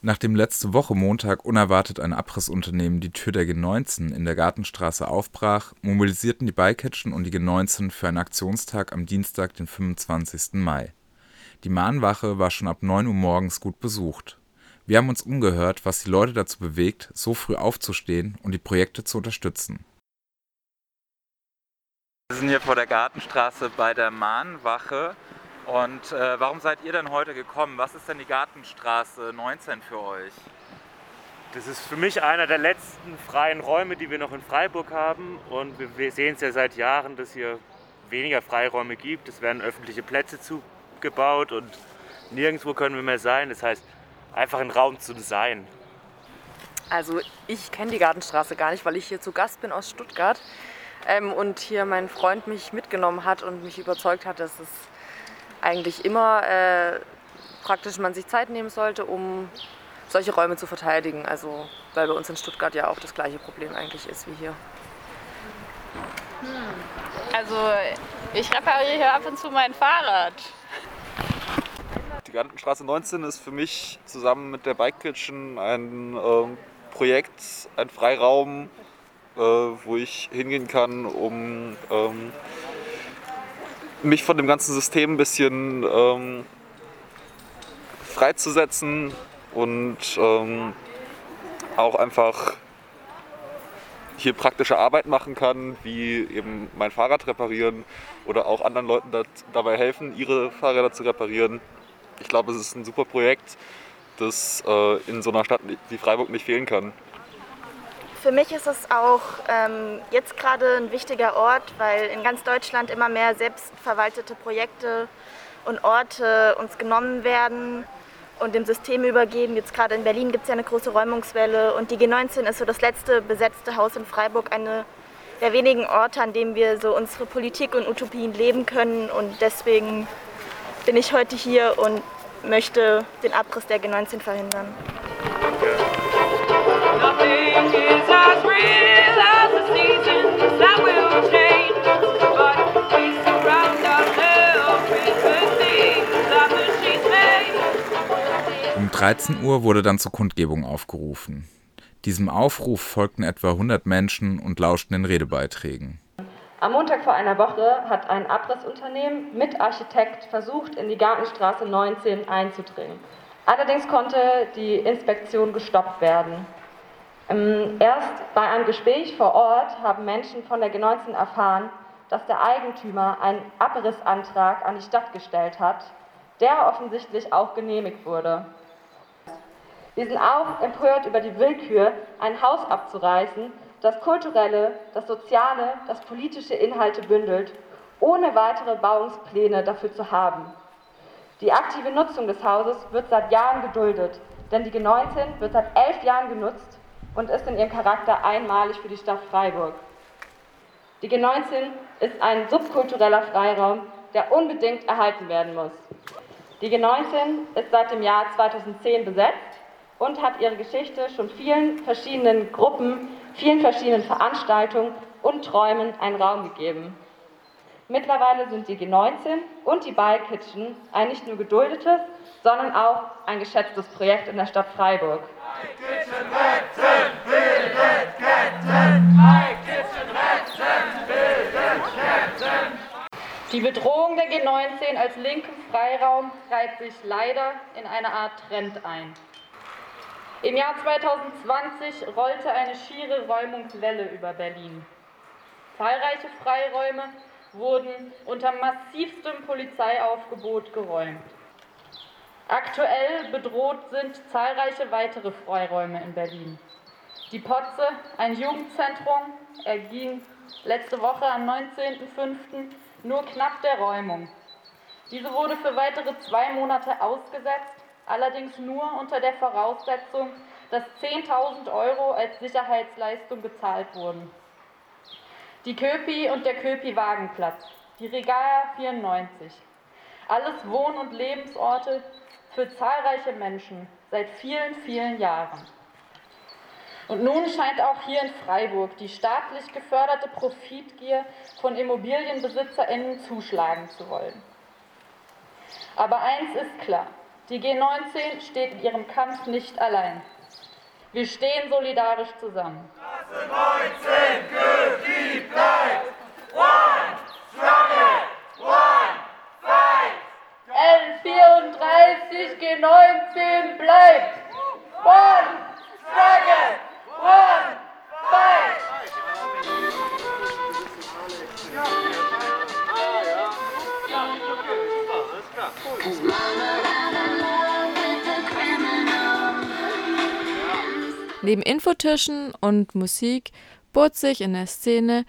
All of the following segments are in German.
Nachdem letzte Woche Montag unerwartet ein Abrissunternehmen die Tür der G19 in der Gartenstraße aufbrach, mobilisierten die Bikitchen und die G19 für einen Aktionstag am Dienstag, den 25. Mai. Die Mahnwache war schon ab 9 Uhr morgens gut besucht. Wir haben uns umgehört, was die Leute dazu bewegt, so früh aufzustehen und die Projekte zu unterstützen. Wir sind hier vor der Gartenstraße bei der Mahnwache und äh, warum seid ihr denn heute gekommen? Was ist denn die Gartenstraße 19 für euch? Das ist für mich einer der letzten freien Räume, die wir noch in Freiburg haben. Und wir sehen es ja seit Jahren, dass hier weniger Freiräume gibt. Es werden öffentliche Plätze zugebaut und nirgendwo können wir mehr sein. Das heißt, einfach ein Raum zu sein. Also ich kenne die Gartenstraße gar nicht, weil ich hier zu Gast bin aus Stuttgart ähm, und hier mein Freund mich mitgenommen hat und mich überzeugt hat, dass es eigentlich immer äh, praktisch man sich Zeit nehmen sollte, um solche Räume zu verteidigen. Also weil bei uns in Stuttgart ja auch das gleiche Problem eigentlich ist wie hier. Hm. Also ich repariere hier ab und zu mein Fahrrad. Die Gantenstraße 19 ist für mich zusammen mit der Bike Kitchen ein äh, Projekt, ein Freiraum, äh, wo ich hingehen kann, um ähm, mich von dem ganzen System ein bisschen ähm, freizusetzen und ähm, auch einfach hier praktische Arbeit machen kann, wie eben mein Fahrrad reparieren oder auch anderen Leuten dabei helfen, ihre Fahrräder zu reparieren. Ich glaube, es ist ein super Projekt, das äh, in so einer Stadt wie Freiburg nicht fehlen kann. Für mich ist es auch ähm, jetzt gerade ein wichtiger Ort, weil in ganz Deutschland immer mehr selbstverwaltete Projekte und Orte uns genommen werden und dem System übergeben. Jetzt gerade in Berlin gibt es ja eine große Räumungswelle und die G19 ist so das letzte besetzte Haus in Freiburg, eine der wenigen Orte, an dem wir so unsere Politik und Utopien leben können und deswegen bin ich heute hier und möchte den Abriss der G19 verhindern. Um 13 Uhr wurde dann zur Kundgebung aufgerufen. Diesem Aufruf folgten etwa 100 Menschen und lauschten den Redebeiträgen. Am Montag vor einer Woche hat ein Abrissunternehmen mit Architekt versucht, in die Gartenstraße 19 einzudringen. Allerdings konnte die Inspektion gestoppt werden. Ähm, erst bei einem Gespräch vor Ort haben Menschen von der G19 erfahren, dass der Eigentümer einen Abrissantrag an die Stadt gestellt hat, der offensichtlich auch genehmigt wurde. Wir sind auch empört über die Willkür, ein Haus abzureißen, das kulturelle, das soziale, das politische Inhalte bündelt, ohne weitere Bauungspläne dafür zu haben. Die aktive Nutzung des Hauses wird seit Jahren geduldet, denn die G19 wird seit elf Jahren genutzt und ist in ihrem Charakter einmalig für die Stadt Freiburg. Die G19 ist ein subkultureller Freiraum, der unbedingt erhalten werden muss. Die G19 ist seit dem Jahr 2010 besetzt und hat ihre Geschichte schon vielen verschiedenen Gruppen, vielen verschiedenen Veranstaltungen und Träumen einen Raum gegeben. Mittlerweile sind die G19 und die Bike Kitchen ein nicht nur geduldetes, sondern auch ein geschätztes Projekt in der Stadt Freiburg. Die Bedrohung der G19 als linken Freiraum reiht sich leider in eine Art Trend ein. Im Jahr 2020 rollte eine schiere Räumungswelle über Berlin. Zahlreiche Freiräume wurden unter massivstem Polizeiaufgebot geräumt. Aktuell bedroht sind zahlreiche weitere Freiräume in Berlin. Die Potze, ein Jugendzentrum, erging letzte Woche am 19.05. nur knapp der Räumung. Diese wurde für weitere zwei Monate ausgesetzt, allerdings nur unter der Voraussetzung, dass 10.000 Euro als Sicherheitsleistung gezahlt wurden. Die Köpi und der Köpi-Wagenplatz, die Regal 94. Alles Wohn- und Lebensorte, für zahlreiche Menschen seit vielen, vielen Jahren. Und nun scheint auch hier in Freiburg die staatlich geförderte Profitgier von Immobilienbesitzerinnen zuschlagen zu wollen. Aber eins ist klar, Die G19 steht in ihrem Kampf nicht allein. Wir stehen solidarisch zusammen. Klasse 19, Neben Infotischen und Musik bot sich in der Szene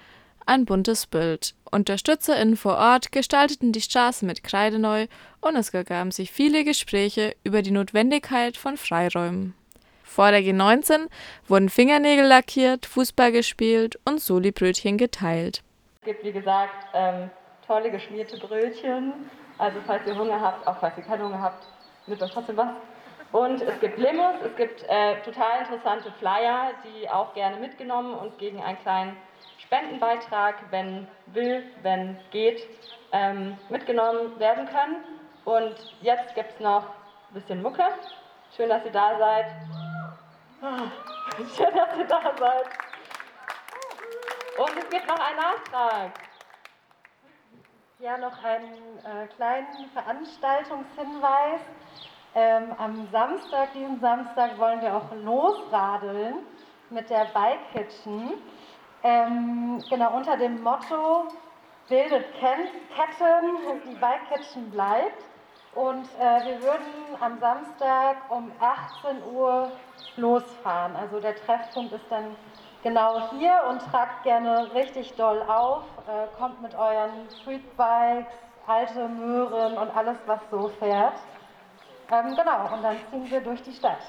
ein buntes Bild. UnterstützerInnen vor Ort gestalteten die Straße mit Kreide neu und es ergaben sich viele Gespräche über die Notwendigkeit von Freiräumen. Vor der G19 wurden Fingernägel lackiert, Fußball gespielt und Soli-Brötchen geteilt. Es gibt, wie gesagt, ähm, tolle geschmierte Brötchen. Also falls ihr Hunger habt, auch falls ihr keinen Hunger habt, nehmt euch trotzdem was. Und es gibt Limos, es gibt äh, total interessante Flyer, die auch gerne mitgenommen und gegen einen kleinen Spendenbeitrag, wenn will, wenn geht, ähm, mitgenommen werden können. Und jetzt gibt es noch ein bisschen Mucke. Schön, dass ihr da seid. Schön, dass ihr da seid. Und es gibt noch einen Nachtrag. Ja, noch einen äh, kleinen Veranstaltungshinweis. Ähm, am Samstag, diesen Samstag, wollen wir auch losradeln mit der Bike Kitchen. Ähm, genau unter dem Motto bildet Ketten, die Bike Kitchen bleibt. Und äh, wir würden am Samstag um 18 Uhr losfahren. Also der Treffpunkt ist dann genau hier und tragt gerne richtig doll auf. Äh, kommt mit euren Streetbikes, alte Möhren und alles, was so fährt. Ähm, genau, und dann ziehen wir durch die Stadt.